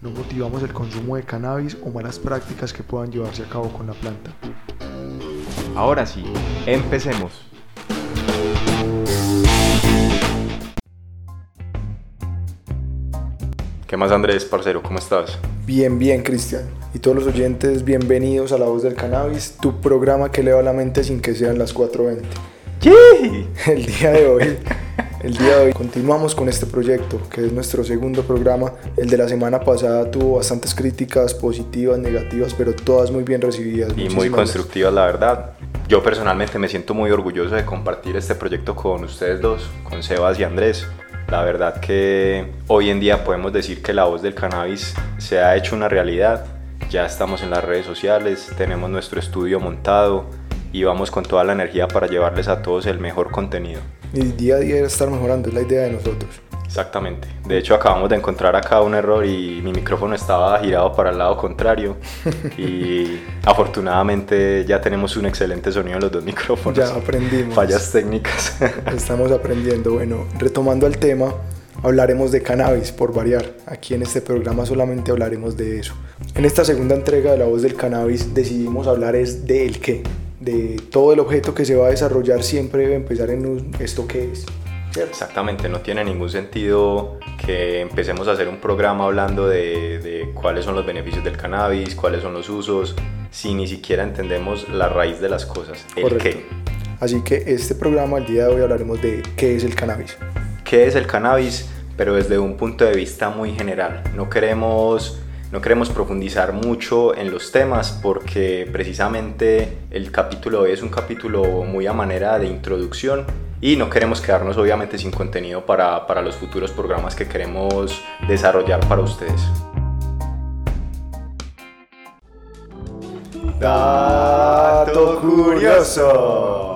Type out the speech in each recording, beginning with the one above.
No motivamos el consumo de cannabis o malas prácticas que puedan llevarse a cabo con la planta. Ahora sí, empecemos. ¿Qué más Andrés, parcero? ¿Cómo estás? Bien, bien, Cristian. Y todos los oyentes, bienvenidos a La Voz del Cannabis, tu programa que eleva la mente sin que sean las 4.20. ¡Sí! El día de hoy el día de hoy continuamos con este proyecto, que es nuestro segundo programa. El de la semana pasada tuvo bastantes críticas positivas, negativas, pero todas muy bien recibidas. Y muy constructivas, la verdad. Yo personalmente me siento muy orgulloso de compartir este proyecto con ustedes dos, con Sebas y Andrés. La verdad que hoy en día podemos decir que la voz del cannabis se ha hecho una realidad. Ya estamos en las redes sociales, tenemos nuestro estudio montado y vamos con toda la energía para llevarles a todos el mejor contenido y día a día estar mejorando, es la idea de nosotros. Exactamente. De hecho, acabamos de encontrar acá un error y mi micrófono estaba girado para el lado contrario. y afortunadamente ya tenemos un excelente sonido en los dos micrófonos. Ya aprendimos. Fallas técnicas. Estamos aprendiendo. Bueno, retomando el tema, hablaremos de cannabis por variar. Aquí en este programa solamente hablaremos de eso. En esta segunda entrega de La Voz del Cannabis decidimos hablar es de el qué de todo el objeto que se va a desarrollar siempre debe empezar en esto que es. Exactamente, no tiene ningún sentido que empecemos a hacer un programa hablando de, de, cuáles son los beneficios del cannabis, cuáles son los usos, si ni siquiera entendemos la raíz de las cosas, el qué. Así que este programa, el día de hoy, hablaremos de qué es el cannabis. ¿Qué es el cannabis? Pero desde un punto de vista muy general. No queremos no queremos profundizar mucho en los temas porque precisamente el capítulo hoy es un capítulo muy a manera de introducción y no queremos quedarnos obviamente sin contenido para, para los futuros programas que queremos desarrollar para ustedes. Dato curioso.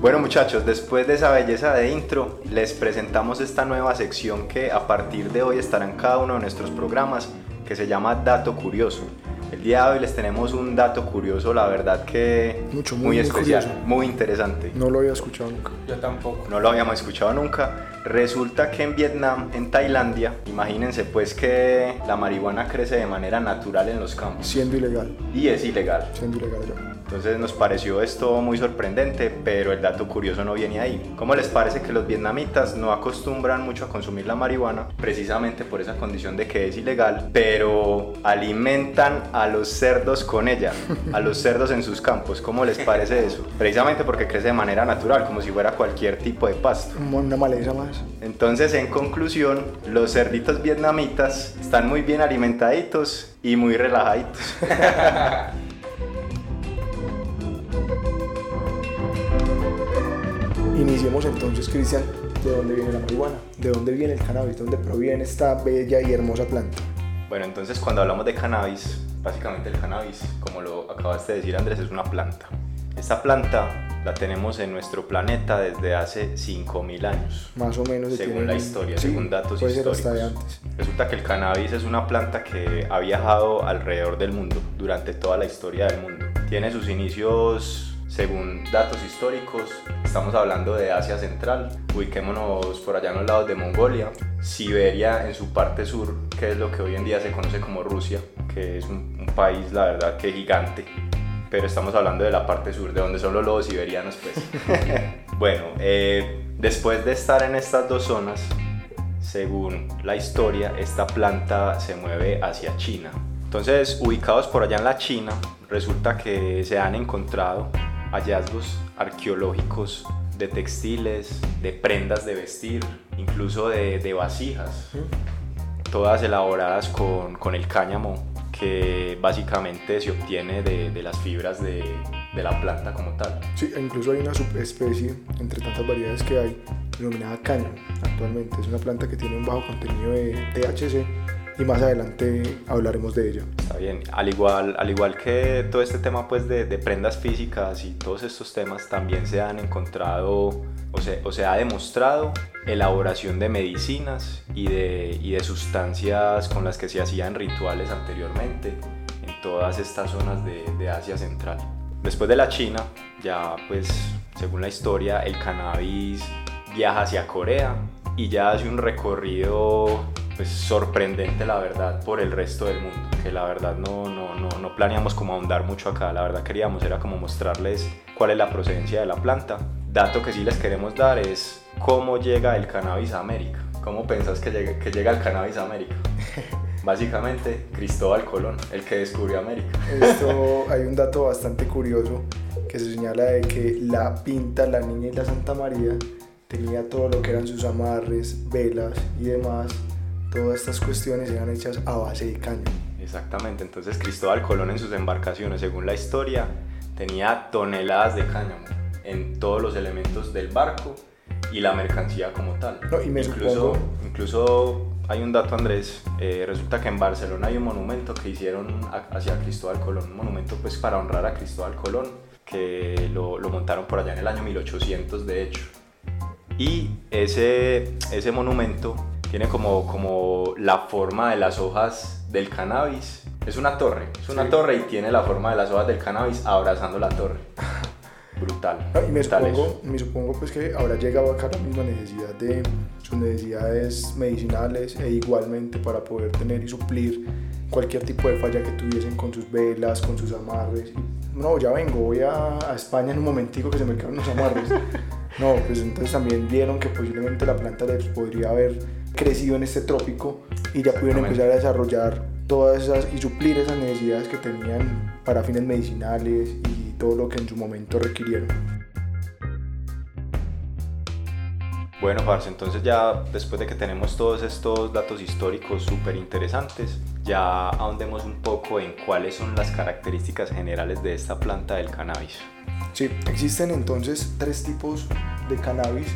Bueno muchachos, después de esa belleza de intro, les presentamos esta nueva sección que a partir de hoy estará en cada uno de nuestros programas que se llama Dato Curioso. El día de hoy les tenemos un dato curioso, la verdad que Mucho, muy, especial, muy interesante. No lo había escuchado nunca. Yo tampoco. No lo habíamos escuchado nunca. Resulta que en Vietnam, en Tailandia, imagínense pues que la marihuana crece de manera natural en los campos. Siendo ilegal. Y es ilegal. Siendo ilegal ya. Entonces nos pareció esto muy sorprendente, pero el dato curioso no viene ahí. ¿Cómo les parece que los vietnamitas no acostumbran mucho a consumir la marihuana? Precisamente por esa condición de que es ilegal, pero alimentan a los cerdos con ella, a los cerdos en sus campos. ¿Cómo les parece eso? Precisamente porque crece de manera natural, como si fuera cualquier tipo de pasto. Una maleza más. Entonces, en conclusión, los cerditos vietnamitas están muy bien alimentaditos y muy relajaditos. Iniciemos entonces, Cristian, de dónde viene la marihuana, de dónde viene el cannabis, de dónde proviene esta bella y hermosa planta. Bueno, entonces cuando hablamos de cannabis, básicamente el cannabis, como lo acabaste de decir Andrés, es una planta. Esta planta la tenemos en nuestro planeta desde hace 5.000 años. Más o menos. Según la historia, según datos históricos. Resulta que el cannabis es una planta que ha viajado alrededor del mundo durante toda la historia del mundo. Tiene sus inicios según datos históricos, estamos hablando de Asia Central, ubiquémonos por allá en los lados de Mongolia, Siberia en su parte sur, que es lo que hoy en día se conoce como Rusia, que es un, país la verdad que gigante, pero estamos hablando de la parte sur, de donde son los lobos siberianos pues. bueno, eh, después de estar en estas dos zonas, según la historia, esta planta se mueve hacia China. Entonces, ubicados por allá en la China, resulta que se han encontrado hallazgos arqueológicos de textiles, de prendas de vestir, incluso de, vasijas, todas elaboradas con, el cáñamo que básicamente se obtiene de, las fibras de, la planta como tal. Sí, e incluso hay una subespecie entre tantas variedades que hay denominada cáñamo actualmente. Es una planta que tiene un bajo contenido de THC y más adelante hablaremos de ello. Está bien, al igual, al igual que todo este tema pues de, de prendas físicas y todos estos temas también se han encontrado o se, o se ha demostrado elaboración de medicinas y de, y de sustancias con las que se hacían rituales anteriormente en todas estas zonas de, de Asia Central. Después de la China, ya pues según la historia, el cannabis viaja hacia Corea y ya hace un recorrido pues sorprendente la verdad por el resto del mundo que la verdad no, no, no, no planeamos como ahondar mucho acá. La verdad queríamos era como mostrarles cuál es la procedencia de la planta. Dato que sí les queremos dar es cómo llega el cannabis a América. Cómo pensás que llega, que llega el cannabis a América básicamente Cristóbal Colón el que descubrió América. Esto hay un dato bastante curioso que se señala de que la pinta la niña y la Santa María tenía todo lo que eran sus amarres, velas y demás. Todas estas cuestiones eran hechas a base de caña. Exactamente, entonces Cristóbal Colón en sus embarcaciones, según la historia, tenía toneladas de cáñamo en todos los elementos del barco y la mercancía como tal. y me incluso, incluso hay un dato, Andrés. Eh, resulta que en Barcelona hay un monumento que hicieron hacia Cristóbal Colón, un monumento pues para honrar a Cristóbal Colón, que lo, lo montaron por allá en el año 1800 de hecho. Y ese, ese monumento tiene como, como la forma de las hojas del cannabis. Es una torre, es una torre y tiene la forma de las hojas del cannabis abrazando la torre. Brutal. y me supongo, me supongo pues que habrá llegado acá la misma necesidad de sus necesidades medicinales e igualmente para poder tener y suplir cualquier tipo de falla que tuviesen con sus velas, con sus amarres. No, ya vengo, voy a, a España en un momentico que se me quedan los amarres. No, pues entonces también vieron que posiblemente la planta les podría haber crecido en este trópico y ya pudieron empezar a desarrollar todas esas y suplir esas necesidades que tenían para fines medicinales y todo lo que en su momento requirieron. Bueno, Parce, entonces ya después de que tenemos todos estos datos históricos súper interesantes, ya ahondemos un poco en cuáles son las características generales de esta planta del cannabis. Sí, existen entonces tres tipos de cannabis,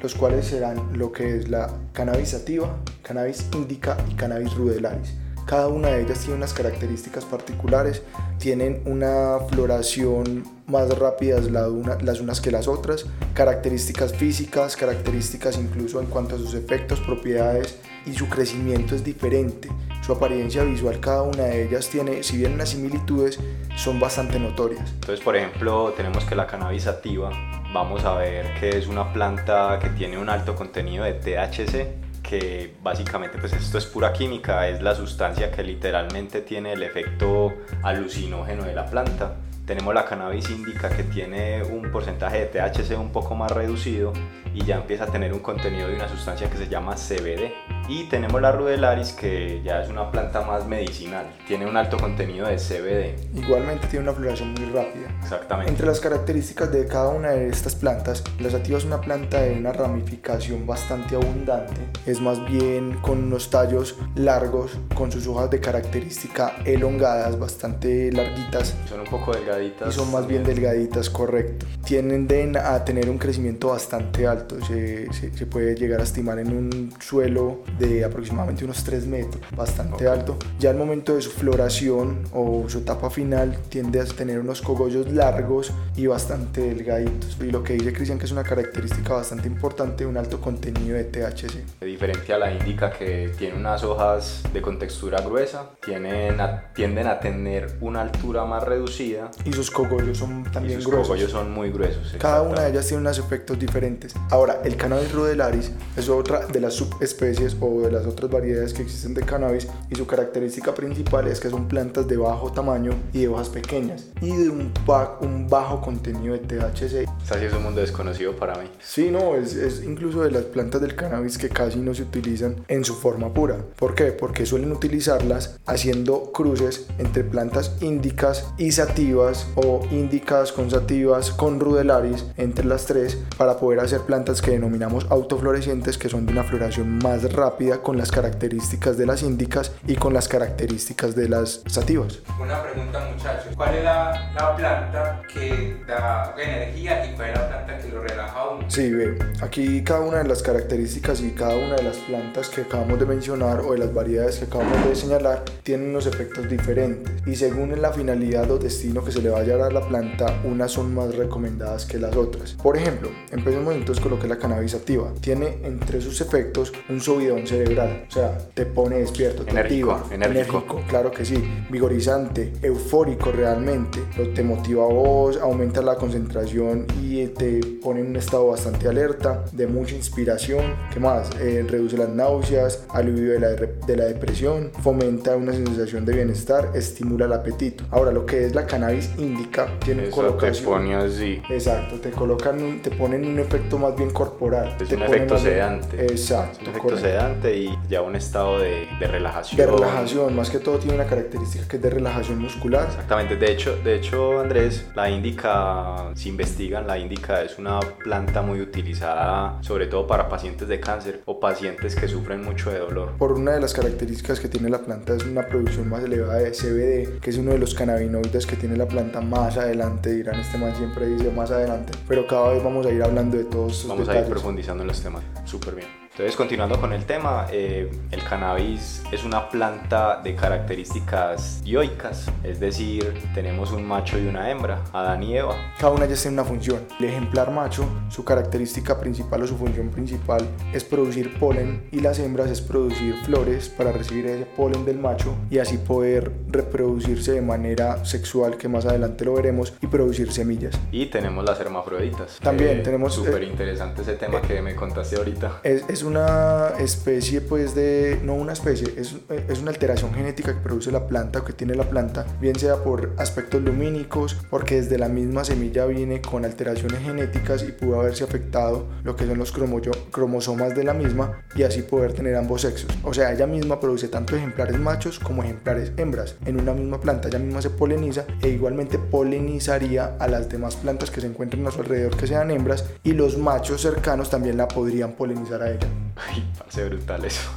los cuales serán lo que es la cannabis sativa, cannabis indica y cannabis rudelaris. Cada una de ellas tiene unas características particulares, tienen una floración más rápida las unas que las otras, características físicas, características incluso en cuanto a sus efectos, propiedades y su crecimiento es diferente. Su apariencia visual, cada una de ellas tiene, si bien unas similitudes, son bastante notorias. Entonces, por ejemplo, tenemos que la cannabis sativa, vamos a ver que es una planta que tiene un alto contenido de THC que básicamente pues esto es pura química, es la sustancia que literalmente tiene el efecto alucinógeno de la planta. Tenemos la cannabis indica que tiene un porcentaje de THC un poco más reducido y ya empieza a tener un contenido de una sustancia que se llama CBD. Y tenemos la rudelaris que ya es una planta más medicinal, tiene un alto contenido de CBD. Igualmente tiene una floración muy rápida. Exactamente. Entre las características de cada una de estas plantas, la sativa es una planta de una ramificación bastante abundante, es más bien con unos tallos largos, con sus hojas de característica elongadas, bastante larguitas. Son un poco delgaditas. Y son más bien delgaditas, correcto. Tienden a tener un crecimiento bastante alto, se, se, se puede llegar a estimar en un suelo de aproximadamente unos 3 metros, bastante alto. Ya al momento de su floración o su etapa final tiende a tener unos cogollos largos y bastante delgaditos. Y lo que dice Cristian que es una característica bastante importante, un alto contenido de THC. Diferente a la indica que tiene unas hojas de contextura gruesa, tienen tienden a tener una altura más reducida. Y sus cogollos son también y sus gruesos. cogollos son muy gruesos. Cada una de ellas tiene unos efectos diferentes. Ahora, el cannabis rudelaris es otra de las subespecies o de las otras variedades que existen de cannabis y su característica principal es que son plantas de bajo tamaño y de hojas pequeñas y de un, un bajo contenido de THC. Está es un mundo desconocido para mí. Sí, no, es, es incluso de las plantas del cannabis que casi no se utilizan en su forma pura. ¿Por qué? Porque suelen utilizarlas haciendo cruces entre plantas índicas y sativas o índicas con sativas con rudelaris entre las tres para poder hacer plantas que denominamos autoflorecientes que son de una floración más rápida rápida con las características de las índicas y con las características de las sativas. Una pregunta muchachos, ¿cuál es la, la planta que da energía y cuál es la planta que lo relaja a uno? Sí, ve, aquí cada una de las características y cada una de las plantas que acabamos de mencionar o de las variedades que acabamos de señalar tienen unos efectos diferentes y según la finalidad o destino que se le vaya a dar a la planta, unas son más recomendadas que las otras. Por ejemplo, empecemos entonces con lo que es la cannabis activa. Tiene entre sus efectos un subidón cerebral, o sea, te pone despierto, te enérgico, activa, enérgico. enérgico, claro que sí, vigorizante, eufórico realmente, te motiva a vos, aumenta la concentración y te pone en un estado bastante alerta, de mucha inspiración, ¿qué más? Eh, reduce las náuseas, alivio de la, de la depresión, fomenta una sensación de bienestar, estimula el apetito. Ahora, lo que es la cannabis indica, tiene Eso te pone así. Exacto, te colocan, te ponen un efecto más bien corporal. Es te un efecto sedante. Exacto, Un efecto correcto. Y ya un estado de, de relajación. De relajación, más que todo tiene una característica que es de relajación muscular. Exactamente, de hecho, de hecho Andrés, la índica, si investigan, la índica es una planta muy utilizada sobre todo para pacientes de cáncer o pacientes que sufren mucho de dolor. Por una de las características que tiene la planta es una producción más elevada de CBD, que es uno de los cannabinoides que tiene la planta más adelante, dirán este man siempre dice más adelante, pero cada vez vamos a ir hablando de todos estos Vamos a ir detalles. profundizando en los temas. Súper bien. Entonces, continuando con el tema, eh, el cannabis es una planta de características dioicas, es decir, tenemos un macho y una hembra, Adán y Eva. Cada una ya tiene una función. El ejemplar macho, su característica principal o su función principal es producir polen y las hembras es producir flores para recibir ese polen del macho y así poder reproducirse de manera sexual, que más adelante lo veremos, y producir semillas. Y tenemos las hermafroditas. También tenemos, Súper eh, interesante ese tema que me contaste ahorita. Es, es una especie, pues, de. No una especie, es, es una alteración genética que produce la planta o que tiene la planta, bien sea por aspectos lumínicos, porque desde la misma semilla viene con alteraciones genéticas y pudo haberse afectado lo que son los cromo- cromosomas de la misma y así poder tener ambos sexos. O sea, ella misma produce tanto ejemplares machos como ejemplares hembras en una misma planta. Ella misma se poliniza e igualmente polinizaría a las demás plantas que se encuentran a su alrededor que sean hembras y los machos cercanos también la podrían polinizar a ella. Ay, parece brutal eso.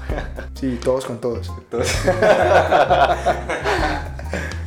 Sí, todos con todos.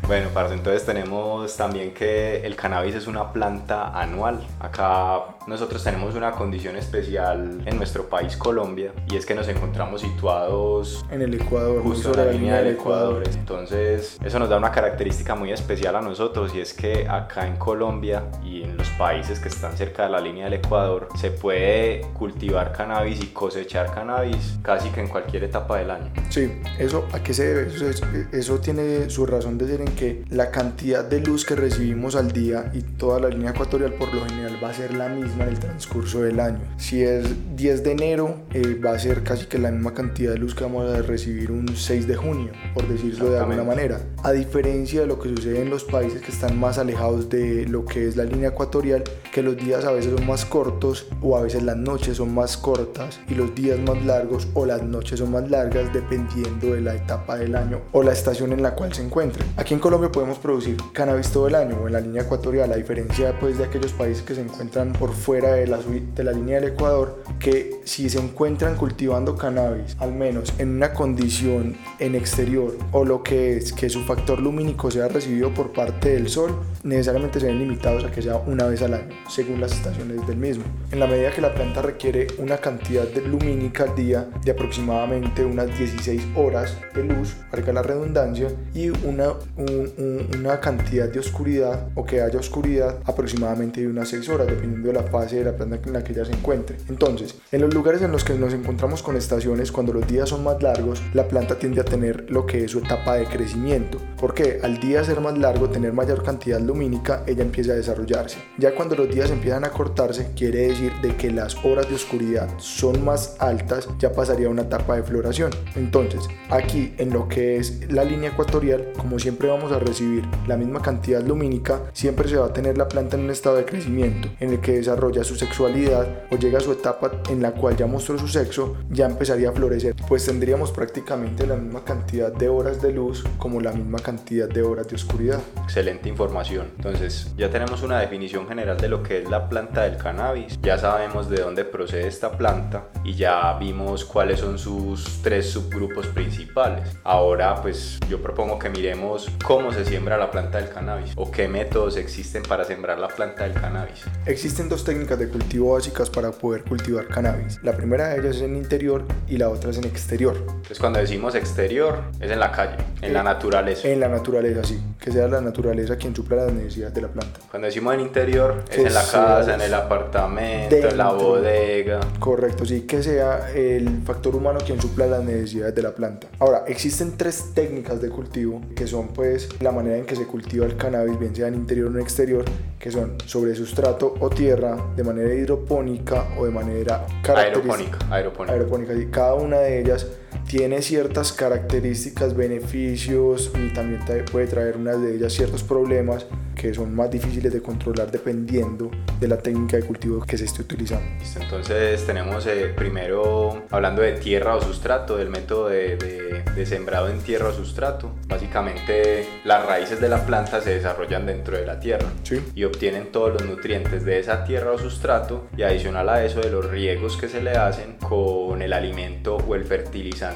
Bueno, parce, entonces tenemos también que el cannabis es una planta anual. Acá nosotros tenemos una condición especial en nuestro país, Colombia, y es que nos encontramos situados En el Ecuador, justo en la línea del Ecuador. Entonces, eso nos da una característica muy especial a nosotros y es que acá en Colombia y en los países que están cerca de la línea del Ecuador se puede cultivar cannabis y cosechar cannabis casi que en cualquier etapa del año. Sí, eso a qué se debe? Eso, es- eso tiene su razón de ser en que la cantidad de luz que recibimos al día y toda la línea ecuatorial por lo general va a ser la misma en el transcurso del año. Si es 10 de enero, eh, va a ser casi que la misma cantidad de luz que vamos a recibir un 6 de junio, por decirlo de alguna manera. A diferencia de lo que sucede en los países que están más alejados de lo que es la línea ecuatorial, que los días a veces son más cortos o a veces las noches son más cortas y los días más largos o las noches son más largas dependiendo de la etapa del año o la estación en la cual se encuentren. Aquí en Colombia podemos producir cannabis todo el año en la línea ecuatorial, a diferencia pues de aquellos países que se encuentran por fuera de la, de la línea del Ecuador, que si se encuentran cultivando cannabis, al menos en una condición en exterior o lo que es que su factor lumínico sea recibido por parte del sol, necesariamente se ven limitados a que sea una vez al año, según las estaciones del mismo. En la medida que la planta requiere una cantidad de lumínica al día de aproximadamente unas 16 horas de luz, valga la redundancia, y una, un- un- una cantidad de oscuridad o que haya oscuridad aproximadamente de unas 6 horas, dependiendo de la fase de la planta en la que ella se encuentre. Entonces, en los lugares en los que nos encontramos con estaciones, cuando los días son más largos, la planta tiende a tener lo que es su etapa de crecimiento. porque Al día ser más largo, tener mayor cantidad lumínica, ella empieza a desarrollarse. Ya cuando los días empiezan a cortarse, quiere decir de que las horas de oscuridad son más altas, ya pasaría a una etapa de floración. Entonces, aquí en lo que es la línea ecuatorial, como siempre vamos a recibir la misma cantidad lumínica, siempre se va a tener la planta en un estado de crecimiento, en el que desarrolla su sexualidad o llega a su etapa en la cual ya mostró su sexo, ya empezaría a florecer, pues tendríamos prácticamente la misma cantidad de horas de luz como la misma cantidad de horas de oscuridad. Excelente información. Entonces, ya tenemos una definición general de lo que es la planta del cannabis, ya sabemos de dónde procede esta planta y ya vimos cuáles son sus tres subgrupos principales. Ahora, pues yo propongo que miremos cómo se siembra la planta del cannabis o qué métodos existen para sembrar la planta del cannabis. Existen dos técnicas de cultivo básicas para poder cultivar cannabis. La primera de ellas es en interior y la otra es en exterior. Entonces cuando decimos exterior es en la calle, en la eh, naturaleza. En la naturaleza, sí. Que sea la naturaleza quien supla las necesidades de la planta. Cuando decimos en interior es en la casa, en el apartamento, en la bodega. Correcto, sí. Que sea el factor humano quien supla las necesidades de la planta. Ahora, existen tres técnicas de cultivo que son pues la manera en que se cultiva el cannabis, bien sea en interior o en exterior, que son sobre sustrato o tierra, de manera hidropónica o de manera aeropónica. Aeropónica. aeropónica. Y cada una de ellas tiene ciertas características, beneficios y también puede traer unas de ellas ciertos problemas que son más difíciles de controlar dependiendo de la técnica de cultivo que se esté utilizando. Entonces tenemos eh, primero, hablando de tierra o sustrato, del método de, de, sembrado en tierra o sustrato. Básicamente las raíces de la planta se desarrollan dentro de la tierra y obtienen todos los nutrientes de esa tierra o sustrato y adicional a eso de los riegos que se le hacen con el alimento o el fertilizante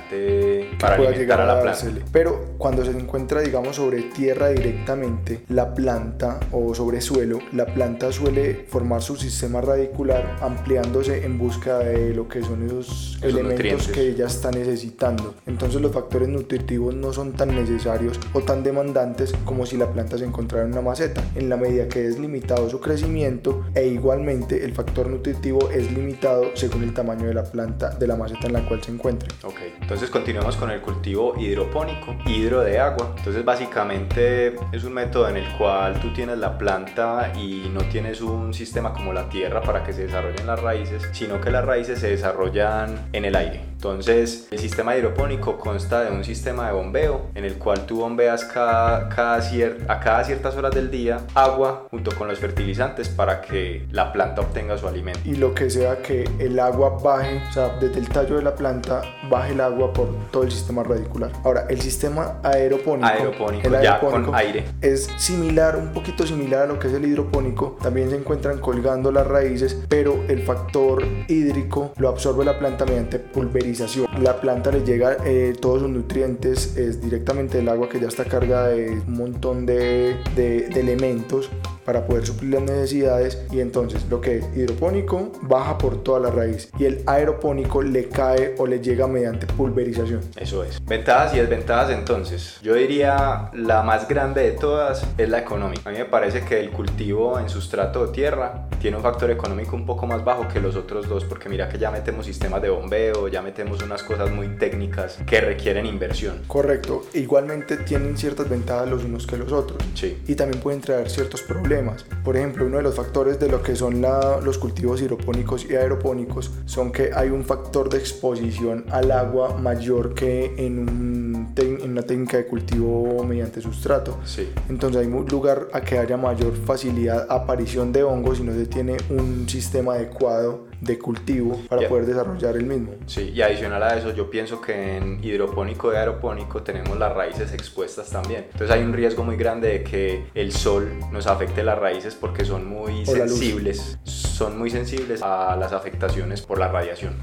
para alimentar a la planta. Pero cuando se encuentra digamos sobre tierra directamente, la planta o sobre suelo, la planta suele formar su sistema radicular ampliándose en busca de lo que son esos, elementos que ella está necesitando. Entonces los factores nutritivos no son tan necesarios o tan demandantes como si la planta se encontrara en una maceta, en la medida que es limitado su crecimiento e igualmente el factor nutritivo es limitado según el tamaño de la planta, de la maceta en la cual se encuentre. Ok, entonces continuamos con el cultivo hidropónico, hidro de agua. Entonces básicamente es un método en el cual tú tienes la planta y no tienes un sistema como la tierra para que se desarrollen las raíces, sino que las raíces se desarrollan en el aire. Entonces, el sistema hidropónico consta de un sistema de bombeo en el cual tú bombeas cada, cada a cada ciertas horas del día agua junto con los fertilizantes para que la planta obtenga su alimento. Y lo que sea que el agua baje, o sea, desde el tallo de la planta baje el agua por todo el sistema radicular. Ahora, el sistema aeropónico, aeropónico, ya con aire. es similar, un poquito similar a lo que es el hidropónico. También se encuentran colgando las raíces, pero el factor hídrico lo absorbe la planta mediante pulverización la planta le llega eh, todos sus nutrientes es directamente del agua que ya está cargada de un montón de, de, de elementos para poder suplir las necesidades y entonces lo que es hidropónico baja por toda la raíz y el aeropónico le cae o le llega mediante pulverización. Eso es. Ventajas y desventajas entonces. Yo diría la más grande de todas es la económica. A mí me parece que el cultivo en sustrato de tierra tiene un factor económico un poco más bajo que los otros dos porque mira que ya metemos sistemas de bombeo, ya metemos unas cosas muy técnicas que requieren inversión. Correcto. Igualmente tienen ciertas ventajas los unos que los otros. Sí. Y también pueden traer ciertos problemas por ejemplo, uno de los factores de lo que son los cultivos hidropónicos y aeropónicos son que hay un factor de exposición al agua mayor que en, una técnica de cultivo mediante sustrato. Sí. Entonces hay un lugar a que haya mayor facilidad aparición de hongos si no se tiene un sistema adecuado de cultivo para poder desarrollar el mismo. Sí, y adicional a eso, yo pienso que en hidropónico y aeropónico tenemos las raíces expuestas también. Entonces hay un riesgo muy grande de que el sol nos afecte las raíces porque son muy sensibles, son muy sensibles a las afectaciones por la radiación.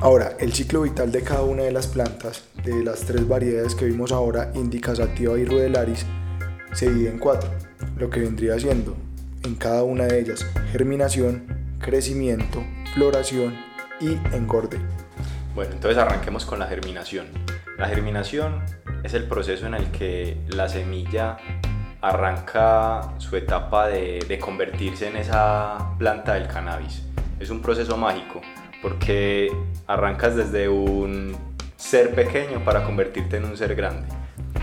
Ahora, el ciclo vital de cada una de las plantas, de las tres variedades que vimos ahora, Indica, Sativa y Rudelaris, se divide en cuatro, lo que vendría siendo en cada una de ellas germinación, crecimiento, floración y engorde. Bueno, entonces arranquemos con la germinación. La germinación es el proceso en el que la semilla arranca su etapa de, de, convertirse en esa planta del cannabis. Es un proceso mágico porque arrancas desde un ser pequeño para convertirte en un ser grande.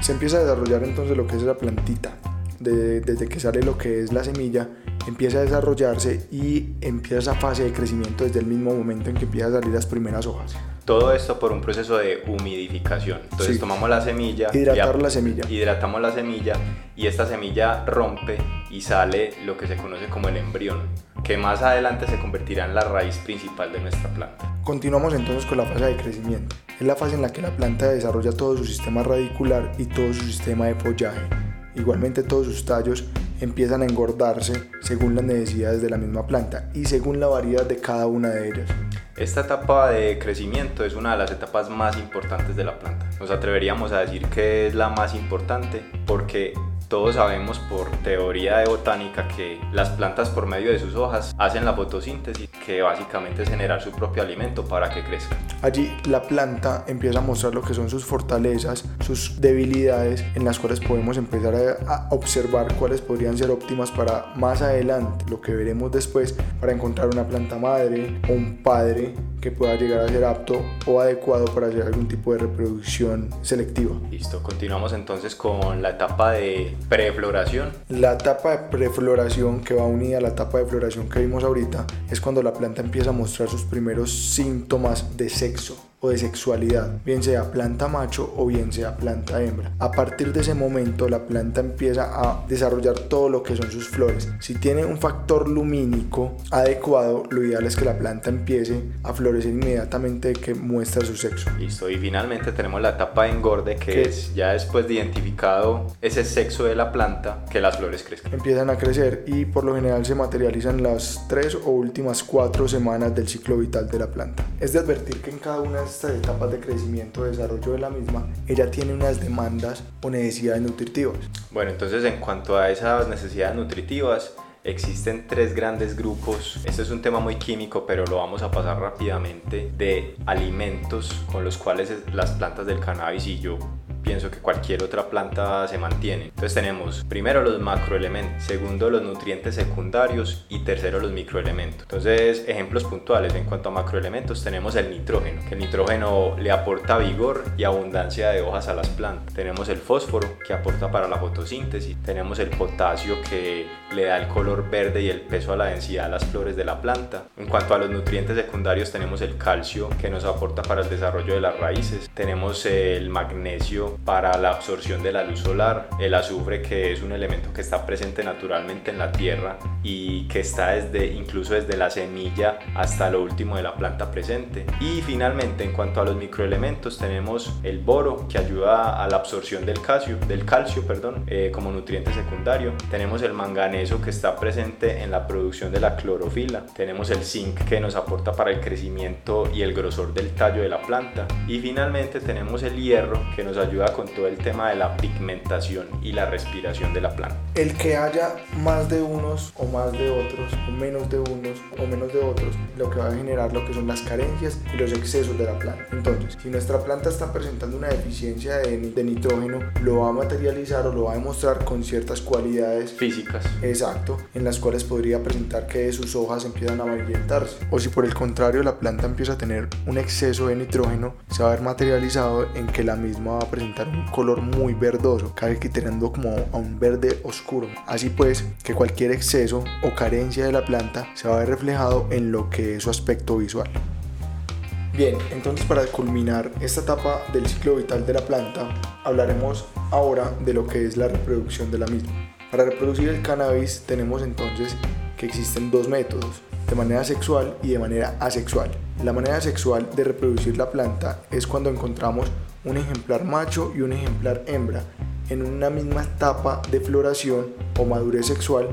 Se empieza a desarrollar entonces lo que es la plantita, desde que sale lo que es la semilla empieza a desarrollarse y empieza esa fase de crecimiento desde el mismo momento en que empiezan a salir las primeras hojas. Todo esto por un proceso de humidificación. Entonces tomamos la semilla, hidratar la semilla. Hidratamos la semilla y esta semilla rompe y sale lo que se conoce como el embrión, que más adelante se convertirá en la raíz principal de nuestra planta. Continuamos entonces con la fase de crecimiento. Es la fase en la que la planta desarrolla todo su sistema radicular y todo su sistema de follaje. Igualmente todos sus tallos empiezan a engordarse según las necesidades de la misma planta y según la variedad de cada una de ellas. Esta etapa de crecimiento es una de las etapas más importantes de la planta. Nos atreveríamos a decir que es la más importante porque todos sabemos por teoría de botánica que las plantas por medio de sus hojas hacen la fotosíntesis, que básicamente es generar su propio alimento para que crezca. Allí la planta empieza a mostrar lo que son sus fortalezas, sus debilidades, en las cuales podemos empezar a observar cuáles podrían ser óptimas para más adelante, lo que veremos después, para encontrar una planta madre o un padre que pueda llegar a ser apto o adecuado para hacer algún tipo de reproducción selectiva. Listo, continuamos entonces con la etapa de prefloración. La etapa de prefloración que va unida a la etapa de floración que vimos ahorita es cuando la planta empieza a mostrar sus primeros síntomas de sexo de sexualidad, bien sea planta macho o bien sea planta hembra. A partir de ese momento la planta empieza a desarrollar todo lo que son sus flores. Si tiene un factor lumínico adecuado, lo ideal es que la planta empiece a florecer inmediatamente que muestra su sexo. Listo, y finalmente tenemos la etapa de engorde que es ya después de identificado ese sexo de la planta que las flores crezcan. Empiezan a crecer y por lo general se materializan las tres o últimas cuatro semanas del ciclo vital de la planta. Es de advertir que en cada una de estas etapas de crecimiento desarrollo de la misma, ella tiene unas demandas o necesidades nutritivas. Bueno, entonces en cuanto a esas necesidades nutritivas, existen tres grandes grupos. Este es un tema muy químico, pero lo vamos a pasar rápidamente de alimentos con los cuales las plantas del cannabis y yo pienso que cualquier otra planta se mantiene. Entonces tenemos primero los macroelementos, segundo los nutrientes secundarios y tercero los microelementos. Entonces ejemplos puntuales en cuanto a macroelementos tenemos el nitrógeno, que el nitrógeno le aporta vigor y abundancia de hojas a las plantas. Tenemos el fósforo que aporta para la fotosíntesis. Tenemos el potasio que le da el color verde y el peso a la densidad de las flores de la planta. En cuanto a los nutrientes secundarios tenemos el calcio que nos aporta para el desarrollo de las raíces. Tenemos el magnesio para la absorción de la luz solar, el azufre que es un elemento que está presente naturalmente en la tierra y que está desde incluso desde la semilla hasta lo último de la planta presente. Y finalmente en cuanto a los microelementos tenemos el boro que ayuda a la absorción del calcio, del calcio perdón, eh, como nutriente secundario. Tenemos el manganeso que está presente en la producción de la clorofila. Tenemos el zinc que nos aporta para el crecimiento y el grosor del tallo de la planta. Y finalmente tenemos el hierro que nos ayuda con todo el tema de la pigmentación y la respiración de la planta. El que haya más de unos o más de otros, o menos de unos o menos de otros, lo que va a generar lo que son las carencias y los excesos de la planta. Entonces, si nuestra planta está presentando una deficiencia de, de nitrógeno, lo va a materializar o lo va a demostrar con ciertas cualidades físicas. Exacto, en las cuales podría presentar que sus hojas empiezan a amarillentarse. O si por el contrario la planta empieza a tener un exceso de nitrógeno, se va a ver materializado en que la misma va a presentar un color muy verdoso, casi que como a un verde oscuro. Así pues, que cualquier exceso o carencia de la planta se va a ver reflejado en lo que es su aspecto visual. Bien, entonces para culminar esta etapa del ciclo vital de la planta, hablaremos ahora de lo que es la reproducción de la misma. Para reproducir el cannabis tenemos entonces que existen dos métodos, de manera sexual y de manera asexual. La manera sexual de reproducir la planta es cuando encontramos un ejemplar macho y un ejemplar hembra en una misma etapa de floración o madurez sexual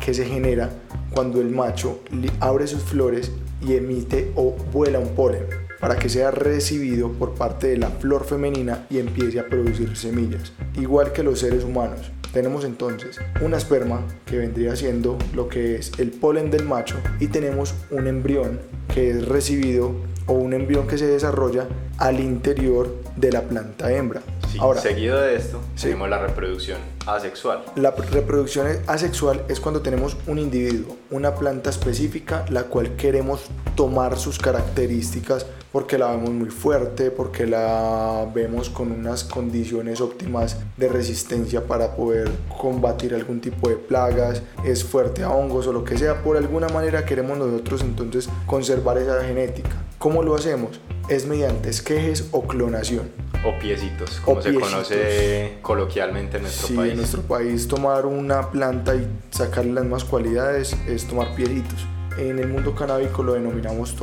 que se genera cuando el macho abre sus flores y emite o vuela un polen para que sea recibido por parte de la flor femenina y empiece a producir semillas, igual que los seres humanos. Tenemos entonces una esperma que vendría siendo lo que es el polen del macho y tenemos un embrión que es recibido o un embrión que se desarrolla al interior de la planta hembra. Ahora, seguido de esto, tenemos la reproducción asexual. La reproducción asexual es cuando tenemos un individuo, una planta específica, la cual queremos tomar sus características porque la vemos muy fuerte, porque la vemos con unas condiciones óptimas de resistencia para poder combatir algún tipo de plagas, es fuerte a hongos o lo que sea, por alguna manera queremos nosotros entonces conservar esa genética. ¿Cómo lo hacemos? Es mediante esquejes o clonación. O piecitos, como se conoce coloquialmente en nuestro país. Sí, en nuestro país tomar una planta y sacarle las más cualidades es tomar piecitos en el mundo canábico lo denominamos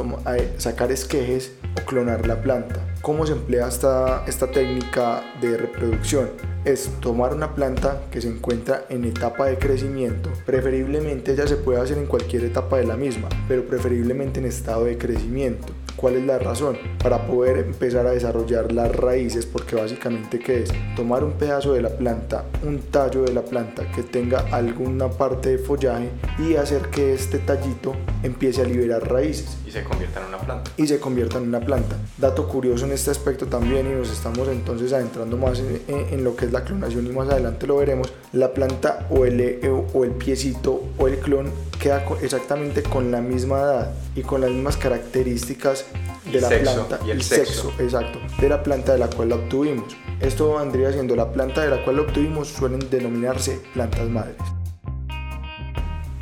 sacar esquejes o clonar la planta. ¿Cómo se emplea esta, esta técnica de reproducción? Es tomar una planta que se encuentra en etapa de crecimiento, preferiblemente ya se puede hacer en cualquier etapa de la misma, pero preferiblemente en estado de crecimiento ¿Cuál es la razón? Para poder empezar a desarrollar las raíces, porque básicamente ¿qué es? Tomar un pedazo de la planta, un tallo de la planta que tenga alguna parte de follaje y hacer que este tallito empiece a liberar raíces. Y se convierta en una planta. Y se convierta en una planta. Dato curioso en este aspecto también, y nos estamos entonces adentrando más en, lo que es la clonación y más adelante lo veremos, la planta o el, o el piecito o el clon queda exactamente con la misma edad y con las mismas características de la planta y el, sexo. exacto de la planta de la cual la obtuvimos esto vendría siendo la planta de la cual la obtuvimos suelen denominarse plantas madres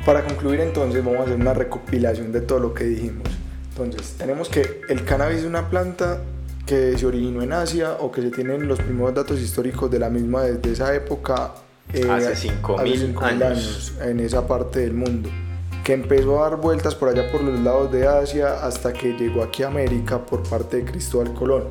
para concluir entonces vamos a hacer una recopilación de todo lo que dijimos entonces tenemos que el cannabis es una planta que se originó en Asia o que se tienen los primeros datos históricos de la misma desde esa época eh, hace 5.000 años. años en esa parte del mundo que empezó a dar vueltas por allá por los lados de Asia hasta que llegó aquí a América por parte de Cristóbal Colón.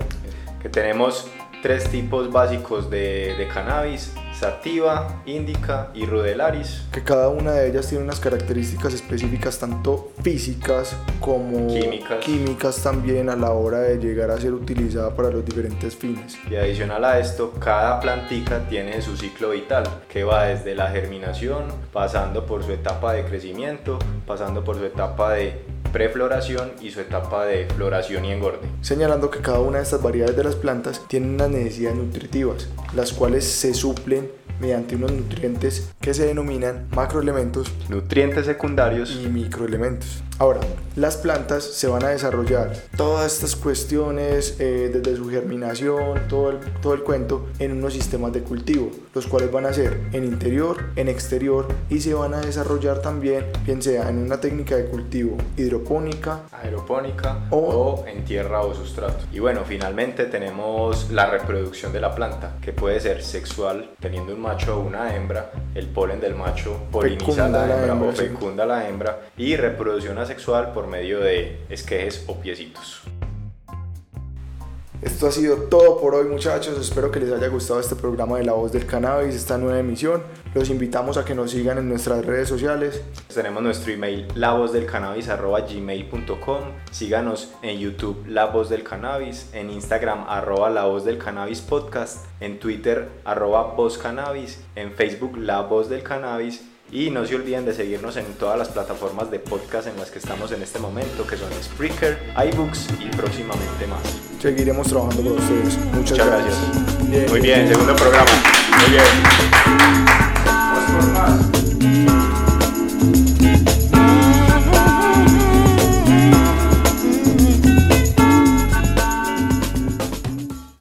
Que tenemos tres tipos básicos de, de cannabis, sativa, indica y rudelaris. Que cada una de ellas tiene unas características específicas tanto físicas como químicas. químicas también a la hora de llegar a ser utilizada para los diferentes fines. Y adicional a esto, cada plantica tiene su ciclo vital, que va desde la germinación, pasando por su etapa de crecimiento, pasando por su etapa de prefloración y su etapa de floración y engorde. Señalando que cada una de estas variedades de las plantas tiene unas necesidades nutritivas, las cuales se suplen mediante unos nutrientes que se denominan macroelementos, nutrientes secundarios y microelementos. Ahora, las plantas se van a desarrollar todas estas cuestiones eh, desde su germinación, todo el, todo el cuento, en unos sistemas de cultivo, los cuales van a ser en interior, en exterior y se van a desarrollar también, bien sea en una técnica de cultivo hidropónica, aeropónica o, en tierra o sustrato. Y bueno, finalmente tenemos la reproducción de la planta, que puede ser sexual, teniendo un macho o una hembra, el polen del macho poliniza la hembra, o fecunda la hembra y reproducción sexual por medio de esquejes o piecitos. Esto ha sido todo por hoy muchachos, espero que les haya gustado este programa de La Voz del Cannabis, esta nueva emisión. Los invitamos a que nos sigan en nuestras redes sociales. Tenemos nuestro email lavozdelcannabis.gmail.com Síganos en YouTube La Voz del Cannabis, en Instagram arroba La Voz del Cannabis Podcast, en Twitter arroba Voz Cannabis, en Facebook La Voz del Cannabis y no se olviden de seguirnos en todas las plataformas de podcast en las que estamos en este momento, que son Spreaker, iBooks y próximamente más. Seguiremos trabajando con ustedes. Muchas, Muchas gracias. Muy bien, segundo programa. Muy bien.